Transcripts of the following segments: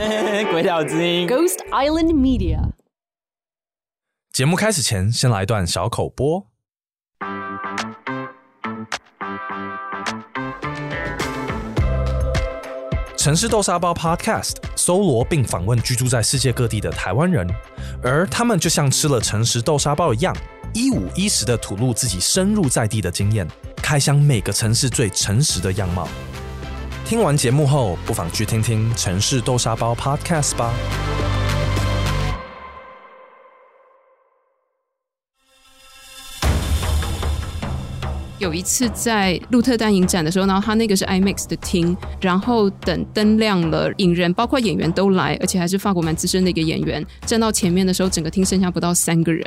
鬼岛之音，Ghost Island Media。节目开始前，先来一段小口播。城市豆沙包 Podcast 搜罗并访问居住在世界各地的台湾人，而他们就像吃了诚实豆沙包一样，一五一十的吐露自己深入在地的经验，开箱每个城市最诚实的样貌。听完节目后，不妨去听听城市豆沙包 Podcast 吧。有一次在鹿特丹影展的时候，然后他那个是 IMAX 的厅，然后等灯亮了，影人包括演员都来，而且还是法国蛮资深的一个演员站到前面的时候，整个厅剩下不到三个人！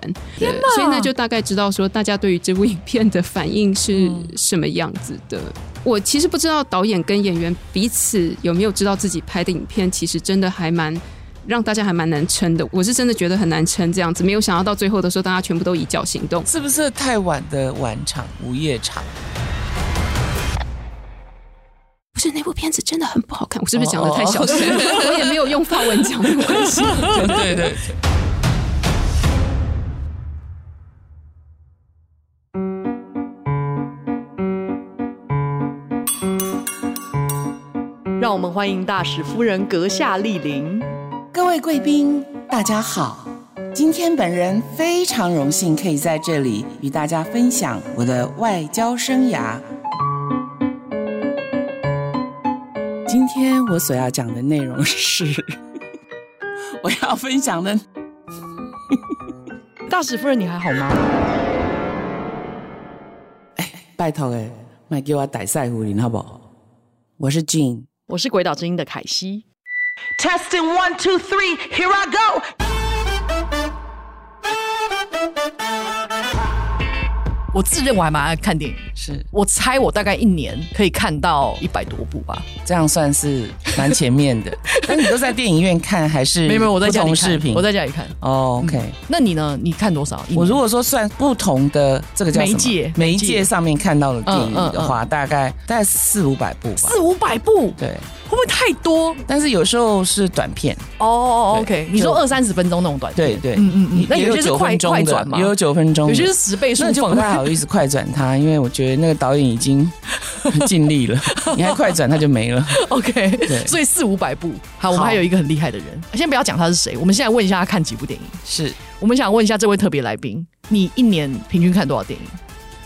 所以呢就大概知道说大家对于这部影片的反应是什么样子的。嗯、我其实不知道导演跟演员彼此有没有知道自己拍的影片，其实真的还蛮。让大家还蛮难撑的，我是真的觉得很难撑这样子，没有想到到最后的时候，大家全部都以脚行动，是不是太晚的晚场、午夜场？不是，那部片子真的很不好看，我是不是讲的太小声？哦哦我也没有用法文讲，没关系。对 对对。让我们欢迎大使夫人阁下莅临。各位贵宾，大家好！今天本人非常荣幸可以在这里与大家分享我的外交生涯。今天我所要讲的内容是，我要分享的。大使夫人，你还好吗？哎，拜托哎，卖给我带赛胡林好不好？我是 Jean，我是鬼岛之音的凯西。Testing one, two, three, here I go. 我自认我还蛮爱看电影，是我猜我大概一年可以看到一百多部吧，这样算是蛮前面的。那你都在电影院看还是？没有没有，我在家里视频，我在家里看。哦，OK。那你呢？你看多少？我如果说算不同的这个叫什么？媒介，媒介上面看到的电影的话，大概大概四五百部吧。四五百部，对，会不会太多？但是有时候是短片。哦，OK。你说二三十分钟那种短片？对对，嗯嗯嗯。那有些是快快转嘛？也有九分钟，有些是十倍速，那就不太好意思快转它。因为我觉得那个导演已经 尽力了，你还快转他就没了。OK，对，所以四五百部。好，我们还有一个很厉害的人，先不要讲他是谁，我们现在问一下他看几部电影。是我们想问一下这位特别来宾，你一年平均看多少电影？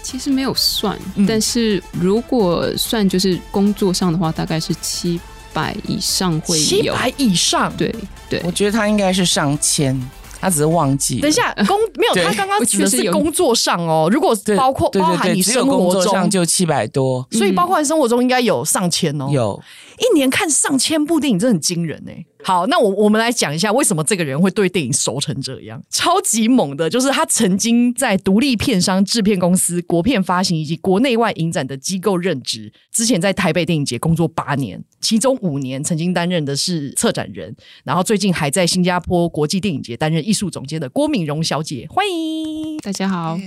其实没有算，嗯、但是如果算就是工作上的话，大概是七百以上会有。七百以上？对对，我觉得他应该是上千。他只是忘记。等一下，工 没有，他刚刚指的是工作上哦。如果包括包含你生活中，就七百多，所以包括生活中应该有上千哦。有，一年看上千部电影，这很惊人哎。好，那我我们来讲一下为什么这个人会对电影熟成这样，超级猛的，就是他曾经在独立片商、制片公司、国片发行以及国内外影展的机构任职。之前在台北电影节工作八年，其中五年曾经担任的是策展人，然后最近还在新加坡国际电影节担任艺术总监的郭敏荣小姐，欢迎大家好。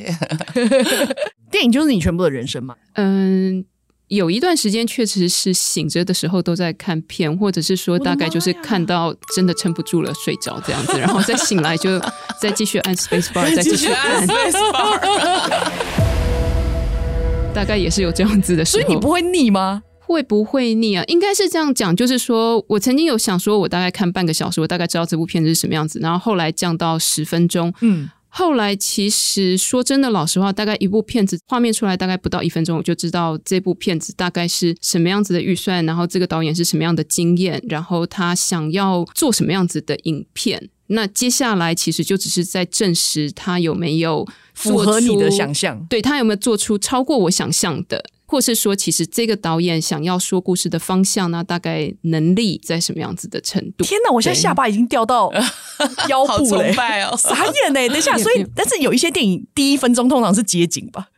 电影就是你全部的人生嘛？嗯。有一段时间确实是醒着的时候都在看片，或者是说大概就是看到真的撑不住了睡着这样子，然后再醒来就 再继续按 space bar，再继续按 space bar，大概也是有这样子的时候。所以你不会腻吗？会不会腻啊？应该是这样讲，就是说我曾经有想说，我大概看半个小时，我大概知道这部片子是什么样子，然后后来降到十分钟，嗯。后来其实说真的，老实话，大概一部片子画面出来大概不到一分钟，我就知道这部片子大概是什么样子的预算，然后这个导演是什么样的经验，然后他想要做什么样子的影片。那接下来其实就只是在证实他有没有符合你的想象，对，他有没有做出超过我想象的。或是说，其实这个导演想要说故事的方向呢，大概能力在什么样子的程度？天哪，我现在下巴已经掉到 腰部了，哦、傻眼呢。等一下，所以，但是有一些电影第一分钟通常是街景吧？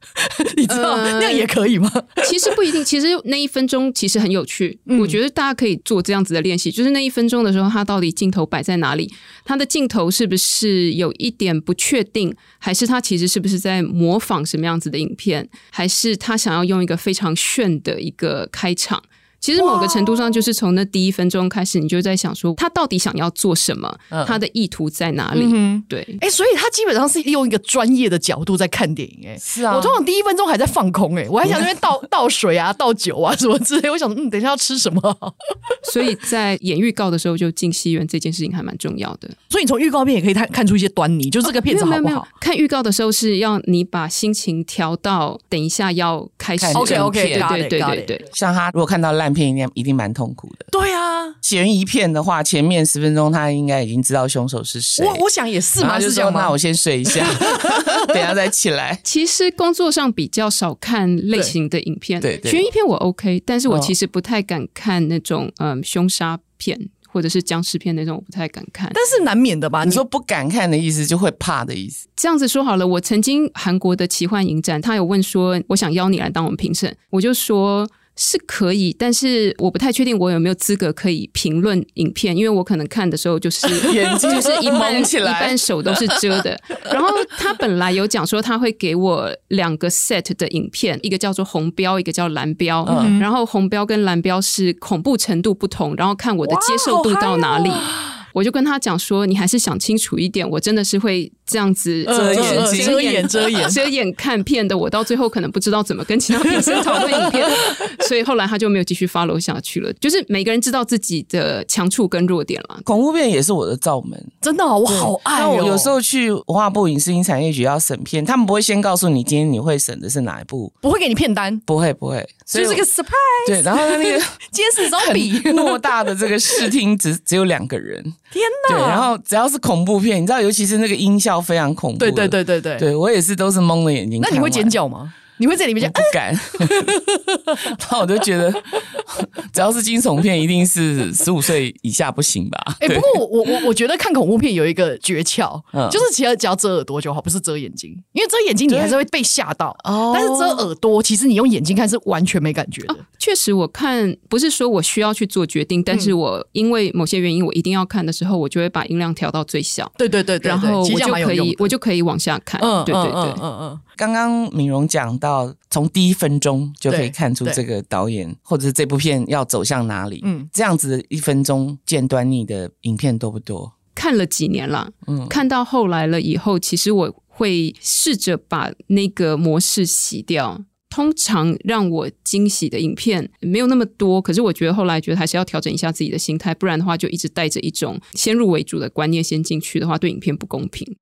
你知道、呃、那样也可以吗？其实不一定，其实那一分钟其实很有趣。嗯、我觉得大家可以做这样子的练习，就是那一分钟的时候，他到底镜头摆在哪里？他的镜头是不是有一点不确定？还是他其实是不是在模仿什么样子的影片？还是他想要用一个非常炫的一个开场，其实某个程度上，就是从那第一分钟开始，你就在想说，他到底想要做什么？他的意图在哪里？嗯、对，哎、欸，所以他基本上是用一个专业的角度在看电影、欸。哎，是啊，我通常第一分钟还在放空、欸，哎，我还想那边倒 倒水啊、倒酒啊什么之类。我想，嗯，等一下要吃什么？所以在演预告的时候就进戏院这件事情还蛮重要的。所以你从预告片也可以看看出一些端倪，就是这个片子好不好？哦、没有没有没有，看预告的时候是要你把心情调到等一下要开始。OK OK，对对对对对。像他如果看到烂片，一定一定蛮痛苦的。对啊，悬疑片的话，前面十分钟他应该已经知道凶手是谁。我我想也是嘛，就是说那我先睡一下，等下再起来。其实工作上比较少看类型的影片，对，对，悬疑片我 OK，但是我其实不太敢看那种嗯凶杀片或者是僵尸片那种，我不太敢看。但是难免的吧？你说不敢看的意思，就会怕的意思。这样子说好了，我曾经韩国的奇幻影展，他有问说，我想邀你来当我们评审，我就说。是可以，但是我不太确定我有没有资格可以评论影片，因为我可能看的时候就是 眼睛就是 一半起来一半手都是遮的。然后他本来有讲说他会给我两个 set 的影片，一个叫做红标，一个叫蓝标。嗯、然后红标跟蓝标是恐怖程度不同，然后看我的接受度到哪里。我就跟他讲说，你还是想清楚一点，我真的是会这样子遮眼睛、遮掩、遮掩、遮掩 看片的。我到最后可能不知道怎么跟其他女生讨论影片，所以后来他就没有继续 follow 下去了。就是每个人知道自己的强处跟弱点了。恐怖片也是我的罩门，真的，我好爱哦。我有时候去文化部影视音产业局要审片，他们不会先告诉你今天你会审的是哪一部，不会给你片单，不会不会，就是个 surprise。对，然后那个 今天是总比偌大的这个视听只只有两个人。天哪！对，然后只要是恐怖片，你知道，尤其是那个音效非常恐怖。对对对对对，对我也是都是蒙着眼睛。那你会尖叫吗？你会在里面讲？不敢。那我就觉得，只要是惊悚片，一定是十五岁以下不行吧？哎、欸，不过我我我我觉得看恐怖片有一个诀窍，嗯、就是其实只要遮耳朵就好，不是遮眼睛，因为遮眼睛你还是会被吓到。哦。但是遮耳朵，其实你用眼睛看是完全没感觉确实，我看不是说我需要去做决定，但是我因为某些原因我一定要看的时候，我就会把音量调到最小。对对对对。然后我就可以我就可以往下看。嗯，对对对，嗯嗯，嗯。刚刚敏荣讲到，从第一分钟就可以看出这个导演或者是这部片要走向哪里。嗯，这样子的一分钟见端倪的影片多不多？看了几年了，嗯，看到后来了以后，其实我会试着把那个模式洗掉。通常让我惊喜的影片没有那么多，可是我觉得后来觉得还是要调整一下自己的心态，不然的话就一直带着一种先入为主的观念先进去的话，对影片不公平。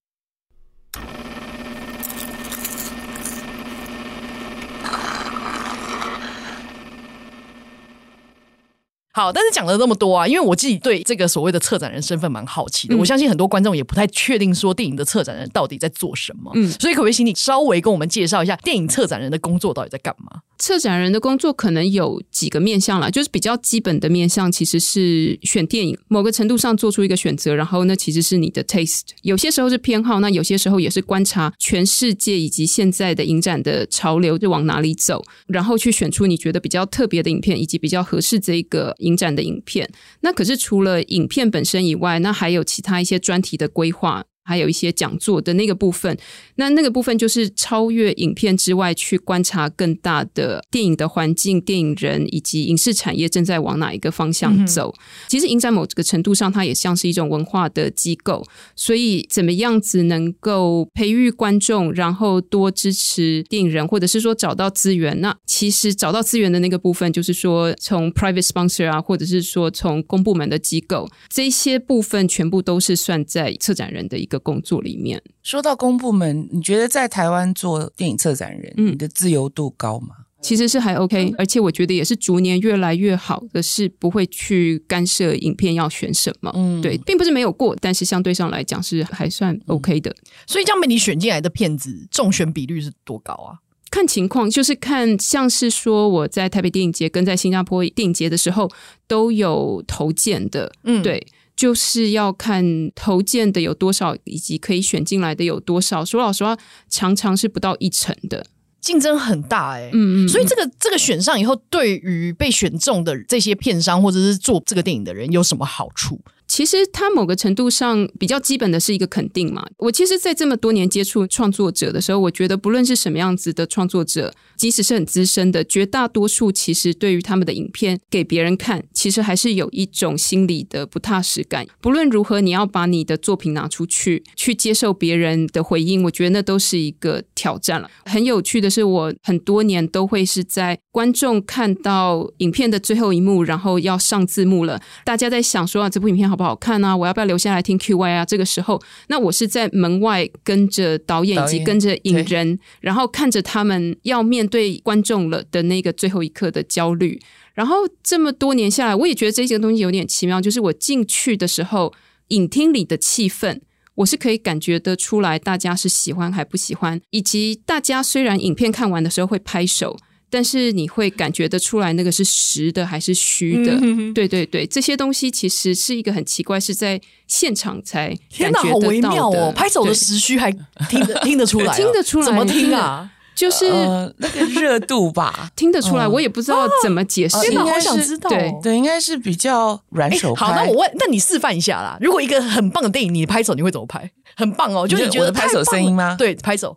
好，但是讲了那么多啊，因为我自己对这个所谓的策展人身份蛮好奇的，嗯、我相信很多观众也不太确定说电影的策展人到底在做什么，嗯，所以可不可以请你稍微跟我们介绍一下电影策展人的工作到底在干嘛？策展人的工作可能有几个面向啦，就是比较基本的面向，其实是选电影，某个程度上做出一个选择，然后那其实是你的 taste，有些时候是偏好，那有些时候也是观察全世界以及现在的影展的潮流就往哪里走，然后去选出你觉得比较特别的影片，以及比较合适这一个影展的影片。那可是除了影片本身以外，那还有其他一些专题的规划。还有一些讲座的那个部分，那那个部分就是超越影片之外，去观察更大的电影的环境、电影人以及影视产业正在往哪一个方向走。嗯、其实影展某个程度上，它也像是一种文化的机构，所以怎么样子能够培育观众，然后多支持电影人，或者是说找到资源？那其实找到资源的那个部分，就是说从 private sponsor 啊，或者是说从公部门的机构，这些部分全部都是算在策展人的一个。工作里面，说到公部门，你觉得在台湾做电影策展人，嗯，你的自由度高吗？其实是还 OK，而且我觉得也是逐年越来越好的，是不会去干涉影片要选什么。嗯，对，并不是没有过，但是相对上来讲是还算 OK 的。所以这样被你选进来的片子，中选比率是多高啊？看情况，就是看像是说我在台北电影节跟在新加坡电影节的时候都有投件的。嗯，对。就是要看投件的有多少，以及可以选进来的有多少。说老实话，常常是不到一成的，竞争很大哎、欸。嗯嗯，所以这个这个选上以后，对于被选中的这些片商或者是做这个电影的人有什么好处？其实它某个程度上比较基本的是一个肯定嘛。我其实，在这么多年接触创作者的时候，我觉得不论是什么样子的创作者，即使是很资深的，绝大多数其实对于他们的影片给别人看，其实还是有一种心理的不踏实感。不论如何，你要把你的作品拿出去，去接受别人的回应，我觉得那都是一个挑战了。很有趣的是，我很多年都会是在观众看到影片的最后一幕，然后要上字幕了，大家在想说啊，这部影片好不好看啊？我要不要留下来听 Q&A 啊？这个时候，那我是在门外跟着导演以及跟着影人，然后看着他们要面对观众了的那个最后一刻的焦虑，然后这么多年下来，我也觉得这些东西有点奇妙。就是我进去的时候，影厅里的气氛，我是可以感觉得出来，大家是喜欢还不喜欢，以及大家虽然影片看完的时候会拍手，但是你会感觉得出来那个是实的还是虚的。嗯、对对对，这些东西其实是一个很奇怪，是在现场才感觉得到的。天哪，好微妙哦！拍手的实虚还听得听得出来、哦，听得出来，怎么听啊？就是、呃、那个热度吧，听得出来，我也不知道怎么解释。天哪，好想知道。对对，应该是比较软手拍。好，那我问，那你示范一下啦。如果一个很棒的电影，你拍手你会怎么拍？很棒哦，就是你觉得拍手声音吗？对，拍手，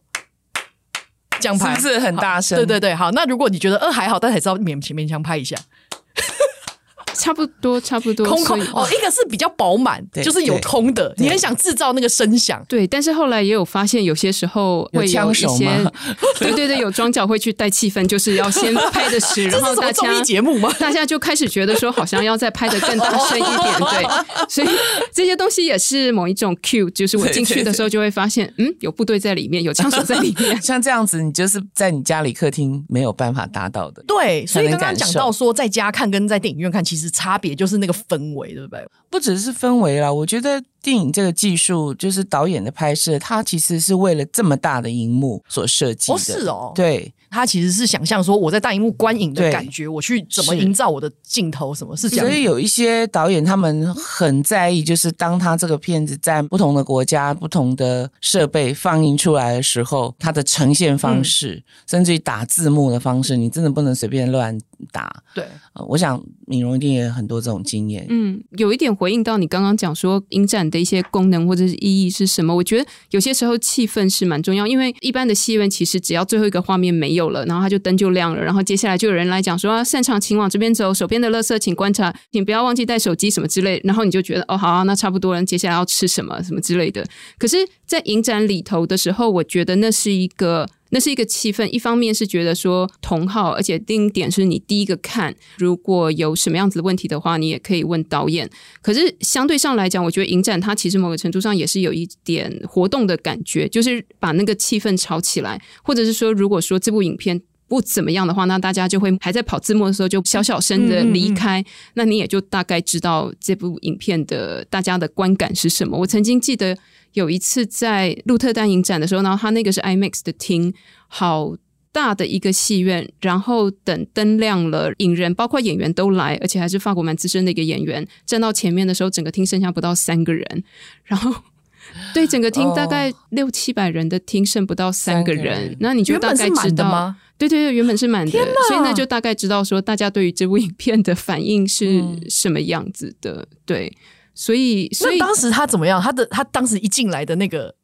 这样拍是不是很大声？对对对，好。那如果你觉得呃还好，但还是要勉勉强拍一下。差不多，差不多，空空哦，一个是比较饱满，就是有空的，你很想制造那个声响，对。但是后来也有发现，有些时候会有一些，对对对，有装脚会去带气氛，就是要先 拍的实，然后大家综艺节目吗？大家就开始觉得说，好像要再拍的更大声一点，对。所以这些东西也是某一种 cue，就是我进去的时候就会发现，嗯，有部队在里面，有枪手在里面，像这样子，你就是在你家里客厅没有办法达到的。对，所以刚刚讲到说，在家看跟在电影院看，其实差别就是那个氛围，对不对？不只是氛围啦，我觉得电影这个技术，就是导演的拍摄，它其实是为了这么大的荧幕所设计的。哦，是哦，对。他其实是想象说我在大荧幕观影的感觉，我去怎么营造我的镜头，什么是这样？所以有一些导演他们很在意，就是当他这个片子在不同的国家、不同的设备放映出来的时候，它的呈现方式，嗯、甚至于打字幕的方式，你真的不能随便乱打。对，呃、我想敏荣一定也有很多这种经验。嗯，有一点回应到你刚刚讲说影展的一些功能或者是意义是什么？我觉得有些时候气氛是蛮重要，因为一般的戏院其实只要最后一个画面没有。了，然后它就灯就亮了，然后接下来就有人来讲说啊，擅长请往这边走，手边的垃圾请观察，请不要忘记带手机什么之类，然后你就觉得哦，好啊，那差不多了，接下来要吃什么什么之类的。可是，在影展里头的时候，我觉得那是一个那是一个气氛，一方面是觉得说同好，而且另一点是你第一个看，如果有什么样子的问题的话，你也可以问导演。可是相对上来讲，我觉得影展它其实某个程度上也是有一点活动的感觉，就是把那个气氛炒起来，或者是说，如果说这部影片不怎么样的话，那大家就会还在跑字幕的时候就小小声的离开，嗯嗯嗯，那你也就大概知道这部影片的大家的观感是什么。我曾经记得。有一次在鹿特丹影展的时候，然后他那个是 IMAX 的厅，好大的一个戏院。然后等灯亮了，影人包括演员都来，而且还是法国蛮资深的一个演员站到前面的时候，整个厅剩下不到三个人。然后对整个厅大概六七百人的厅剩不到三个人，那你就大概知道，对对对，原本是满的，所以那就大概知道说大家对于这部影片的反应是什么样子的，嗯、对。所以，所以当时他怎么样？他的他当时一进来的那个，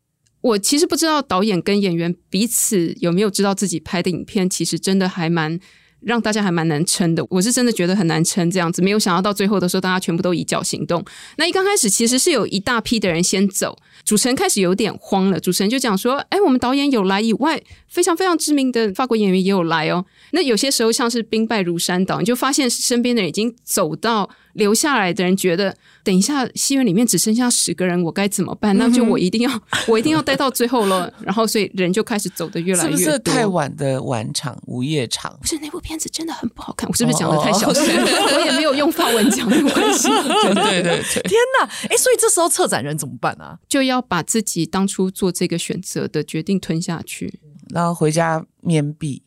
我其实不知道导演跟演员彼此有没有知道自己拍的影片，其实真的还蛮。让大家还蛮难撑的，我是真的觉得很难撑这样子，没有想到到最后的时候，大家全部都以脚行动。那一刚开始其实是有一大批的人先走，主持人开始有点慌了。主持人就讲说：“哎，我们导演有来以外，非常非常知名的法国演员也有来哦。”那有些时候像是兵败如山倒，你就发现身边的人已经走到留下来的人觉得，等一下戏院里面只剩下十个人，我该怎么办？那就我一定要，我一定要待到最后了。然后所以人就开始走的越来越多。是不是太晚的晚场、午夜场？不是那部片子真的很不好看，我是不是讲的太小声？我也没有用法文讲，没有关系。对对对，天哪！哎，所以这时候策展人怎么办啊？就要把自己当初做这个选择的决定吞下去，然后回家面壁。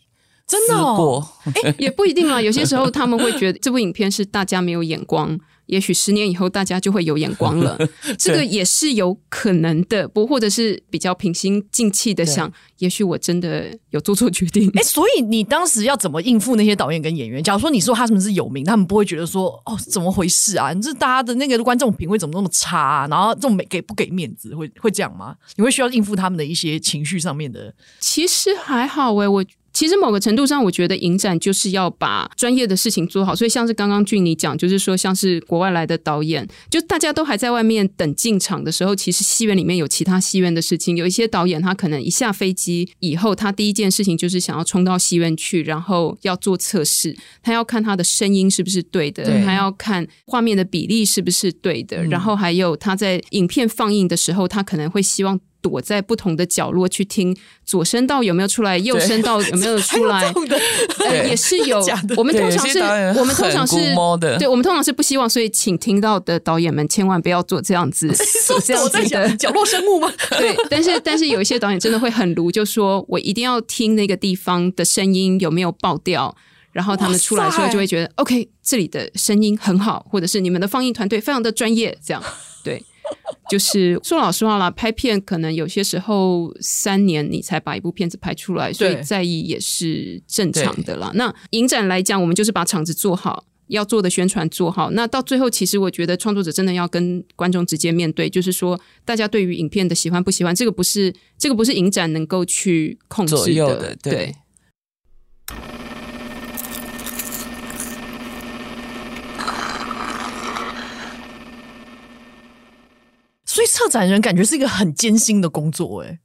真的哦，哎，也不一定啊。有些时候他们会觉得这部影片是大家没有眼光。也许十年以后大家就会有眼光了，这个也是有可能的。不，或者是比较平心静气的想，也许我真的有做错决定。哎，所以你当时要怎么应付那些导演跟演员？假如说你说他们是有名，他们不会觉得说哦，怎么回事啊？你这大家的那个观众品味怎么那么差啊？然后这种没给不给面子，会会这样吗？你会需要应付他们的一些情绪上面的？其实还好哎，我。其实某个程度上，我觉得影展就是要把专业的事情做好。所以像是刚刚俊你讲，就是说像是国外来的导演，就大家都还在外面等进场的时候，其实戏院里面有其他戏院的事情。有一些导演他可能一下飞机以后，他第一件事情就是想要冲到戏院去，然后要做测试，他要看他的声音是不是对的，对他要看画面的比例是不是对的，嗯、然后还有他在影片放映的时候，他可能会希望。躲在不同的角落去听左声道有没有出来，右声道有没有出来？呃，也是有。我们通常是，我们通常是，对，我们通常是不希望，所以请听到的导演们千万不要做这样子，做这样子的角落生物吗？对，但是但是有一些导演真的会很卢，就说我一定要听那个地方的声音有没有爆掉，然后他们出来的时候就会觉得 OK，这里的声音很好，或者是你们的放映团队非常的专业，这样对。就是说老实话啦，拍片可能有些时候三年你才把一部片子拍出来，所以在意也是正常的啦。那影展来讲，我们就是把场子做好，要做的宣传做好。那到最后，其实我觉得创作者真的要跟观众直接面对，就是说大家对于影片的喜欢不喜欢，这个不是这个不是影展能够去控制的，的对。对所以策展人感觉是一个很艰辛的工作，诶，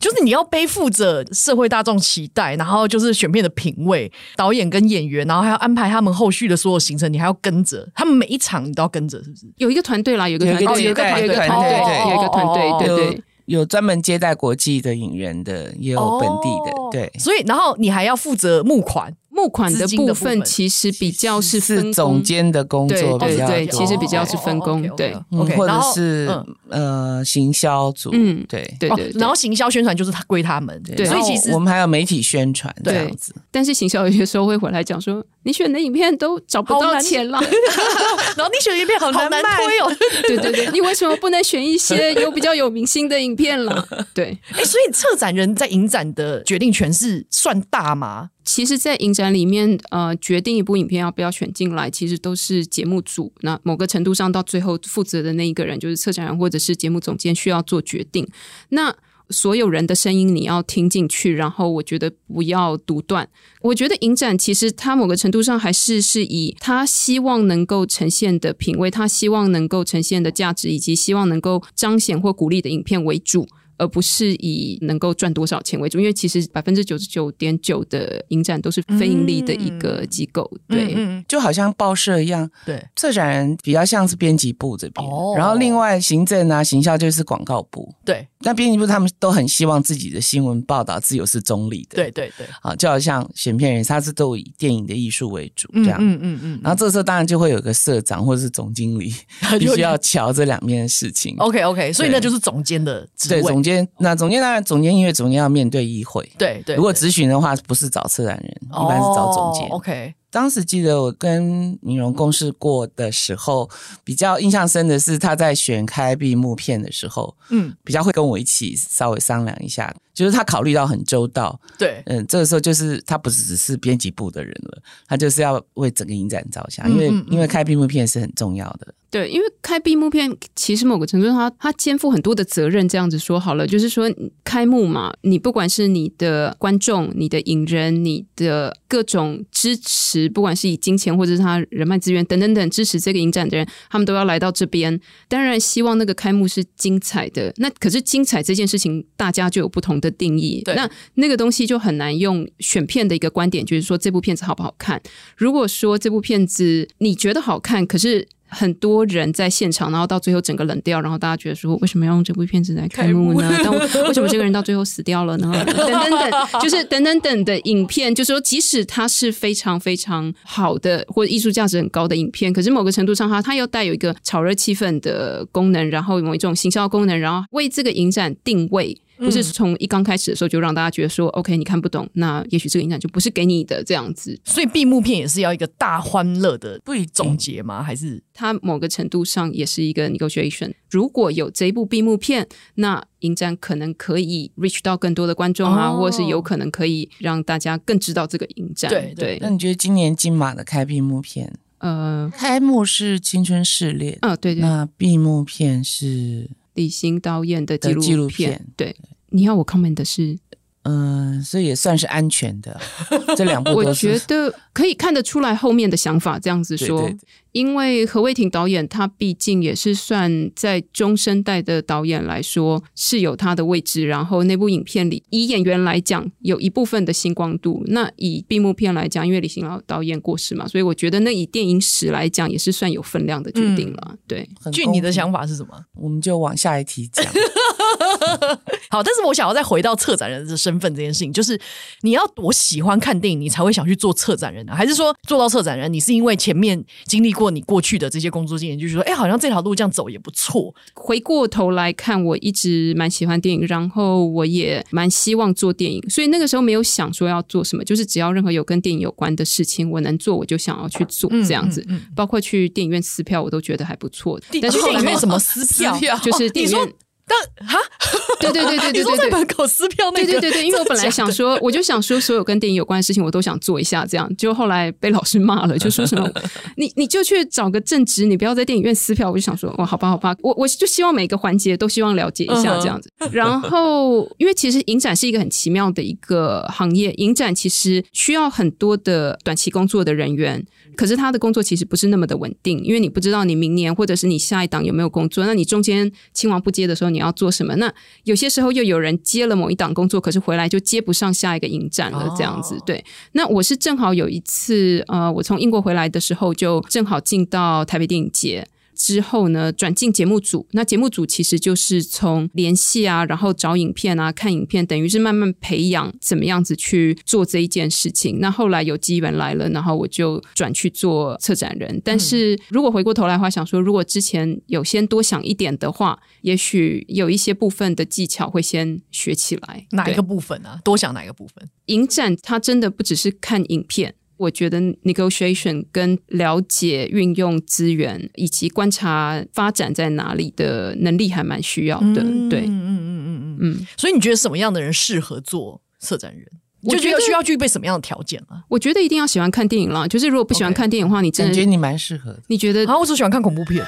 就是你要背负着社会大众期待，然后就是选片的品味、导演跟演员，然后还要安排他们后续的所有行程，你还要跟着他们每一场，你都要跟着，是不是？有一个团队啦，有一个团队，有一个团队，有一个团队，有一个团队，对对。有专门接待国际的影人的，也有本地的，对。所以，然后你还要负责募款。募款的部分其实比较是分总监的工作，对对对，其实比较是分工，对，或者是呃行销组，嗯，对。对对，然后行销宣传就是他归他们，对，所以其实我们还有媒体宣传这样子。但是行销有些时候会回来讲说，你选的影片都找不到钱了，然后你选的影片好难推哦，对对对，你为什么不能选一些有比较有明星的影片了？对，哎，所以策展人在影展的决定权是算大吗？其实，在影展里面，呃，决定一部影片要不要选进来，其实都是节目组。那某个程度上，到最后负责的那一个人，就是策展人或者是节目总监，需要做决定。那所有人的声音你要听进去，然后我觉得不要独断。我觉得影展其实它某个程度上还是是以他希望能够呈现的品味，他希望能够呈现的价值，以及希望能够彰显或鼓励的影片为主。而不是以能够赚多少钱为主，因为其实百分之九十九点九的影展都是非盈利的一个机构，嗯、对、嗯，就好像报社一样，对，策展人比较像是编辑部这边，哦，然后另外行政啊、行销就是广告部，对，那编辑部他们都很希望自己的新闻报道自由是中立的，对对对，啊，就好像选片人，他是都以电影的艺术为主，这样，嗯嗯嗯，然后这个时候当然就会有个社长或者是总经理，必须要瞧这两面的事情，OK OK，所以那就是总监的职位，对，总监，那总监当然总监，因为总监要面对议会，对对，如果咨询的话，不是找策展人，一般是找总监，OK。当时记得我跟宁荣共事过的时候，比较印象深的是他在选开闭幕片的时候，嗯，比较会跟我一起稍微商量一下，就是他考虑到很周到，对，嗯，这个时候就是他不是只是编辑部的人了，他就是要为整个影展着想，因为嗯嗯嗯因为开闭幕片是很重要的。对，因为开闭幕片其实某个程度上，他他肩负很多的责任。这样子说好了，就是说开幕嘛，你不管是你的观众、你的影人、你的各种支持，不管是以金钱或者是他人脉资源等等等支持这个影展的人，他们都要来到这边。当然，希望那个开幕是精彩的。那可是精彩这件事情，大家就有不同的定义。对，那那个东西就很难用选片的一个观点，就是说这部片子好不好看。如果说这部片子你觉得好看，可是。很多人在现场，然后到最后整个冷掉，然后大家觉得说，为什么要用这部片子来开幕呢？但为什么这个人到最后死掉了呢？等等等，就是等等等的影片，就是说，即使它是非常非常好的或者艺术价值很高的影片，可是某个程度上，它它又带有一个炒热气氛的功能，然后某一种行销功能，然后为这个影展定位。不是从一刚开始的时候就让大家觉得说、嗯、OK，你看不懂，那也许这个影展就不是给你的这样子。所以闭幕片也是要一个大欢乐的不总结吗？还是它某个程度上也是一个 negotiation？如果有这一部闭幕片，那影展可能可以 reach 到更多的观众啊，哦、或者是有可能可以让大家更知道这个影展。对对。那你觉得今年金马的开闭幕片，呃，开幕是《青春试炼》嗯、哦，对对。那闭幕片是？李行导演的纪录片，纪录片。对，你要我 comment 的是，嗯，所以也算是安全的。这两部我觉得可以看得出来后面的想法。这样子说，对对对因为何卫庭导演他毕竟也是算在中生代的导演来说是有他的位置。然后那部影片里，以演员来讲，有一部分的星光度。那以闭幕片来讲，因为李行老导演过世嘛，所以我觉得那以电影史来讲，也是算有分量的决定了。嗯、对，据你的想法是什么？我们就往下一题讲。好，但是我想要再回到策展人的身份这件事情，就是你要多喜欢看电影，你才会想去做策展人呢？还是说做到策展人，你是因为前面经历过你过去的这些工作经验，就是说，哎，好像这条路这样走也不错。回过头来看，我一直蛮喜欢电影，然后我也蛮希望做电影，所以那个时候没有想说要做什么，就是只要任何有跟电影有关的事情我能做，我就想要去做这样子。嗯嗯嗯、包括去电影院撕票，我都觉得还不错。但是电影院什么？撕票就是电影院。但哈，对对对对对对，对，在门口撕票那个，对对对对，因为我本来想说，我就想说，所有跟电影有关的事情我都想做一下，这样，就后来被老师骂了，就说什么，你你就去找个正职，你不要在电影院撕票。我就想说，哦，好吧好吧，我我就希望每个环节都希望了解一下这样子。然后，因为其实影展是一个很奇妙的一个行业，影展其实需要很多的短期工作的人员。可是他的工作其实不是那么的稳定，因为你不知道你明年或者是你下一档有没有工作。那你中间青黄不接的时候，你要做什么？那有些时候又有人接了某一档工作，可是回来就接不上下一个影展了，这样子。对，那我是正好有一次，呃，我从英国回来的时候，就正好进到台北电影节。之后呢，转进节目组。那节目组其实就是从联系啊，然后找影片啊，看影片，等于是慢慢培养怎么样子去做这一件事情。那后来有机缘来了，然后我就转去做策展人。但是如果回过头来的话，想说如果之前有先多想一点的话，也许有一些部分的技巧会先学起来。哪一个部分呢？啊？多想哪一个部分？影展它真的不只是看影片。我觉得 negotiation 跟了解运用资源以及观察发展在哪里的能力还蛮需要的。嗯、对，嗯嗯嗯嗯嗯。所以你觉得什么样的人适合做策展人？就觉得需要具备什么样的条件啊？我觉得一定要喜欢看电影啦。就是如果不喜欢看电影的话，okay, 你真的感觉你蛮适合的。你觉得？啊，我只喜欢看恐怖片。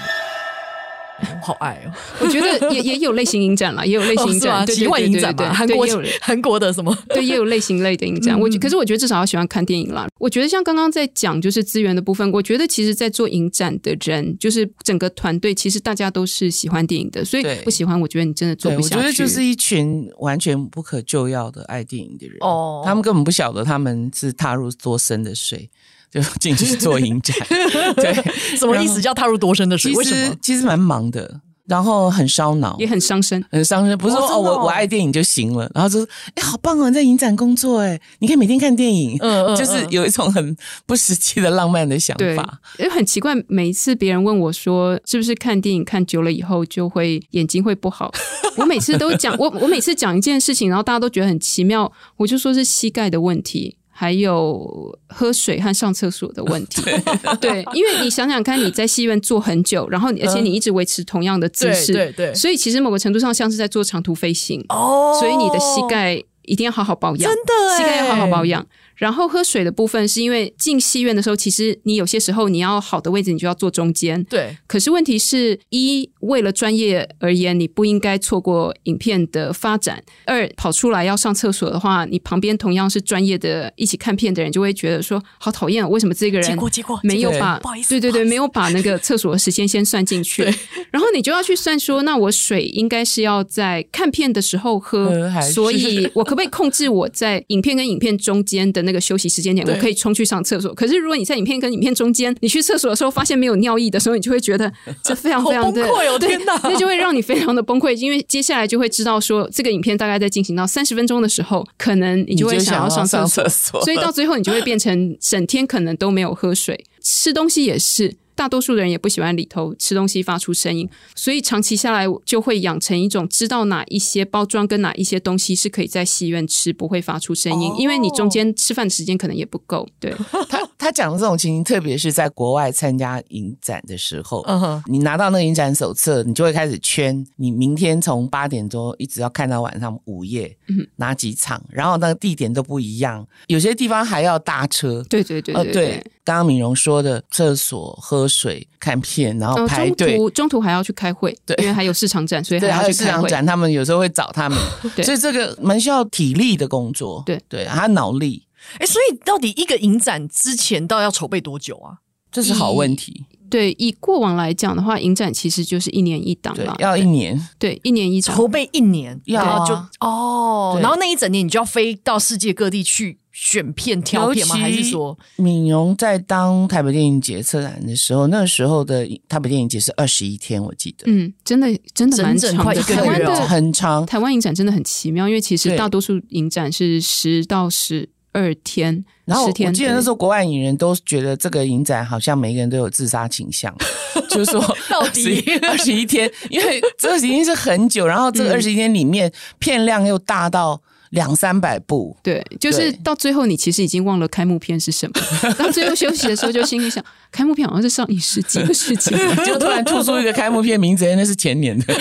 好爱哦！我觉得也也有类型影展啦，也有类型影展，奇幻影展吧，韩国有 韩国的什么？对，也有类型类的影展。我可是我觉得至少要喜欢看电影啦。我觉得像刚刚在讲就是资源的部分，我觉得其实，在做影展的人，就是整个团队，其实大家都是喜欢电影的，所以不喜欢，我觉得你真的做不下去。我觉得就是一群完全不可救药的爱电影的人哦，他们根本不晓得他们是踏入多深的水。就进去做影展，对，什么意思？叫踏入多深的水？为什么？其实蛮忙的，然后很烧脑，也很伤身，很伤身。不是说哦，我我爱电影就行了，然后就说，哎，好棒哦，你在影展工作，哎，你可以每天看电影，嗯嗯，就是有一种很不实际的浪漫的想法。也很奇怪，每一次别人问我说，是不是看电影看久了以后就会眼睛会不好？我每次都讲，我我每次讲一件事情，然后大家都觉得很奇妙，我就说是膝盖的问题。还有喝水和上厕所的问题，对，因为你想想看，你在戏院坐很久，然后而且你一直维持同样的姿势，对对，所以其实某个程度上像是在做长途飞行哦，所以你的膝盖一定要好好保养，真的，膝盖要好好保养。然后喝水的部分是因为进戏院的时候，其实你有些时候你要好的位置，你就要坐中间。对。可是问题是，一为了专业而言，你不应该错过影片的发展；二跑出来要上厕所的话，你旁边同样是专业的一起看片的人就会觉得说好讨厌，为什么这个人没有把不好意思对对对没有把那个厕所的时间先算进去？然后你就要去算说，那我水应该是要在看片的时候喝，所以我可不可以控制我在影片跟影片中间的那个休息时间点，我可以冲去上厕所。可是如果你在影片跟影片中间，你去厕所的时候发现没有尿意的时候，你就会觉得 这非常非常的崩溃哦！天哪，那就会让你非常的崩溃，因为接下来就会知道说，这个影片大概在进行到三十分钟的时候，可能你就会想要上厕所，所以到最后你就会变成整天可能都没有喝水，吃东西也是。大多数的人也不喜欢里头吃东西发出声音，所以长期下来就会养成一种知道哪一些包装跟哪一些东西是可以在戏院吃不会发出声音，哦、因为你中间吃饭的时间可能也不够。对，他他讲的这种情形，特别是在国外参加影展的时候，嗯哼，你拿到那个影展手册，你就会开始圈，你明天从八点钟一直要看到晚上午夜，嗯，哪几场，然后那个地点都不一样，有些地方还要搭车。对对对对，对，对，刚刚敏荣说的，厕所、喝水、看片，然后排队，中途中途还要去开会，对，因为还有市场展，所以还要去开会。市场展，他们有时候会找他们，对，所以这个蛮需要体力的工作，对。对，还有脑力。哎，所以到底一个影展之前到底要筹备多久啊？这是好问题。对，以过往来讲的话，影展其实就是一年一档嘛，要一年，对，一年一场，筹备一年，要啊，就哦，然后那一整年你就要飞到世界各地去选片挑片吗？还是说，敏荣在当台北电影节策展的时候，那时候的台北电影节是二十一天，我记得，嗯，真的真的蛮长的，整整快一个月哦，很长。台湾影展真的很奇妙，因为其实大多数影展是十到十。二天，然后我记得那时候国外影人都觉得这个影展好像每个人都有自杀倾向，就是说到底？二十一天，因为这已经是很久，然后这个二十一天里面片量又大到两三百部，对，就是到最后你其实已经忘了开幕片是什么，到最后休息的时候就心里想，开幕片好像是上一世纪的事情，就突然吐出一个开幕片名字，那是前年的。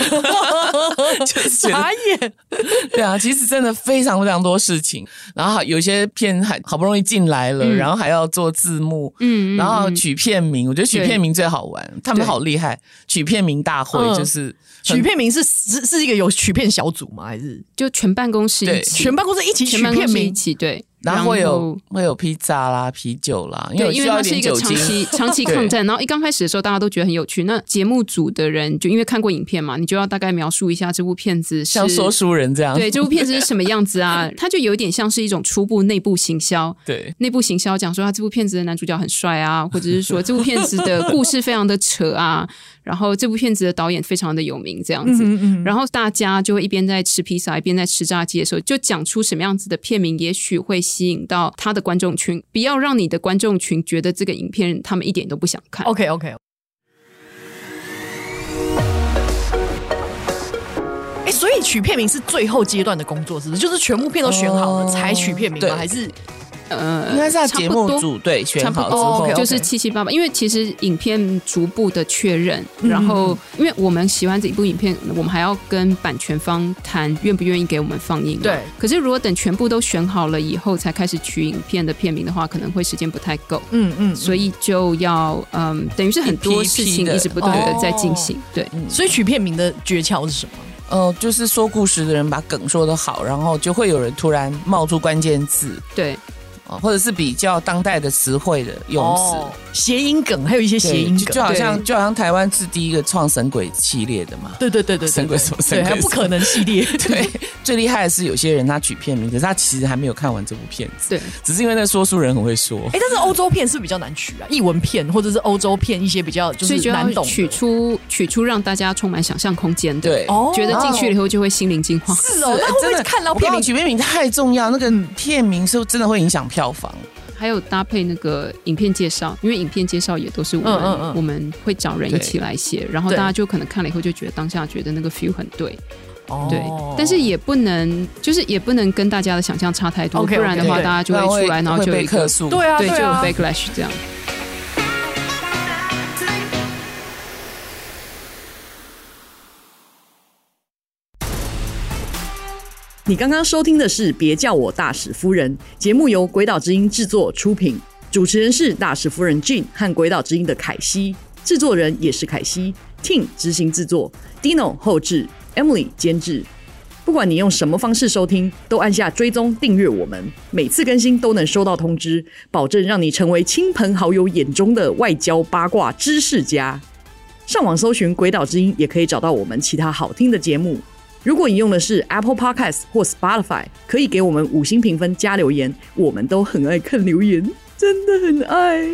就是傻眼，对啊，其实真的非常非常多事情，然后有些片还好不容易进来了，嗯、然后还要做字幕，嗯，然后取片名，我觉得取片名最好玩，他们好厉害，取片名大会就是、嗯、取片名是是是一个有取片小组吗？还是？就全办公室一起，全办公室一起取片名一起对。然后会有会有披萨啦、啤酒啦，因为因为它是一个长期 长期抗战。然后一刚开始的时候，大家都觉得很有趣。那节目组的人就因为看过影片嘛，你就要大概描述一下这部片子，像说书人这样。对，这部片子是什么样子啊？它就有点像是一种初步内部行销。对，内部行销讲说，他这部片子的男主角很帅啊，或者是说这部片子的故事非常的扯啊。然后这部片子的导演非常的有名，这样子。嗯嗯。然后大家就会一边在吃披萨，一边在吃炸鸡的时候，就讲出什么样子的片名，也许会吸引到他的观众群。不要让你的观众群觉得这个影片他们一点都不想看。OK OK。哎，所以取片名是最后阶段的工作，是不是？就是全部片都选好了、哦、才取片名吗？还是？呃，应该是在节目组对选好之后，就是七七八八。因为其实影片逐步的确认，然后因为我们喜欢这一部影片，我们还要跟版权方谈愿不愿意给我们放映。对。可是如果等全部都选好了以后才开始取影片的片名的话，可能会时间不太够。嗯嗯。所以就要嗯，等于是很多事情一直不断的在进行。对。所以取片名的诀窍是什么？呃，就是说故事的人把梗说的好，然后就会有人突然冒出关键字。对。或者是比较当代的词汇的用词，哦、谐音梗，还有一些谐音梗，就，就好像就好像台湾是第一个创神鬼系列的嘛。对对对对，神鬼什么神鬼还不可能系列。对，最厉害的是有些人他取片名，可是他其实还没有看完这部片子。对，只是因为那说书人很会说。哎，但是欧洲片是比较难取啊，译文片或者是欧洲片一些比较就是难懂，取出取出让大家充满想象空间的。对，觉得进去了以后就会心灵净化。是哦，那会不会看到片名取片名太重要，那个片名是不真的会影响票房。还有搭配那个影片介绍，因为影片介绍也都是我们嗯嗯嗯。我们会找人一起来写，然后大家就可能看了以后就觉得当下觉得那个 feel 很对，对，但是也不能就是也不能跟大家的想象差太多，okay, okay, 不然的话大家就会出来，然后就有一个对啊，对啊对，就有 backlash 这样。你刚刚收听的是《别叫我大使夫人》节目，由鬼岛之音制作出品，主持人是大使夫人 Jin 和鬼岛之音的凯西，制作人也是凯西，Tin 执行制作，Dino 后制，Emily 监制。不管你用什么方式收听，都按下追踪订阅我们，每次更新都能收到通知，保证让你成为亲朋好友眼中的外交八卦知识家。上网搜寻鬼岛之音，也可以找到我们其他好听的节目。如果你用的是 Apple Podcast 或 Spotify，可以给我们五星评分加留言，我们都很爱看留言，真的很爱。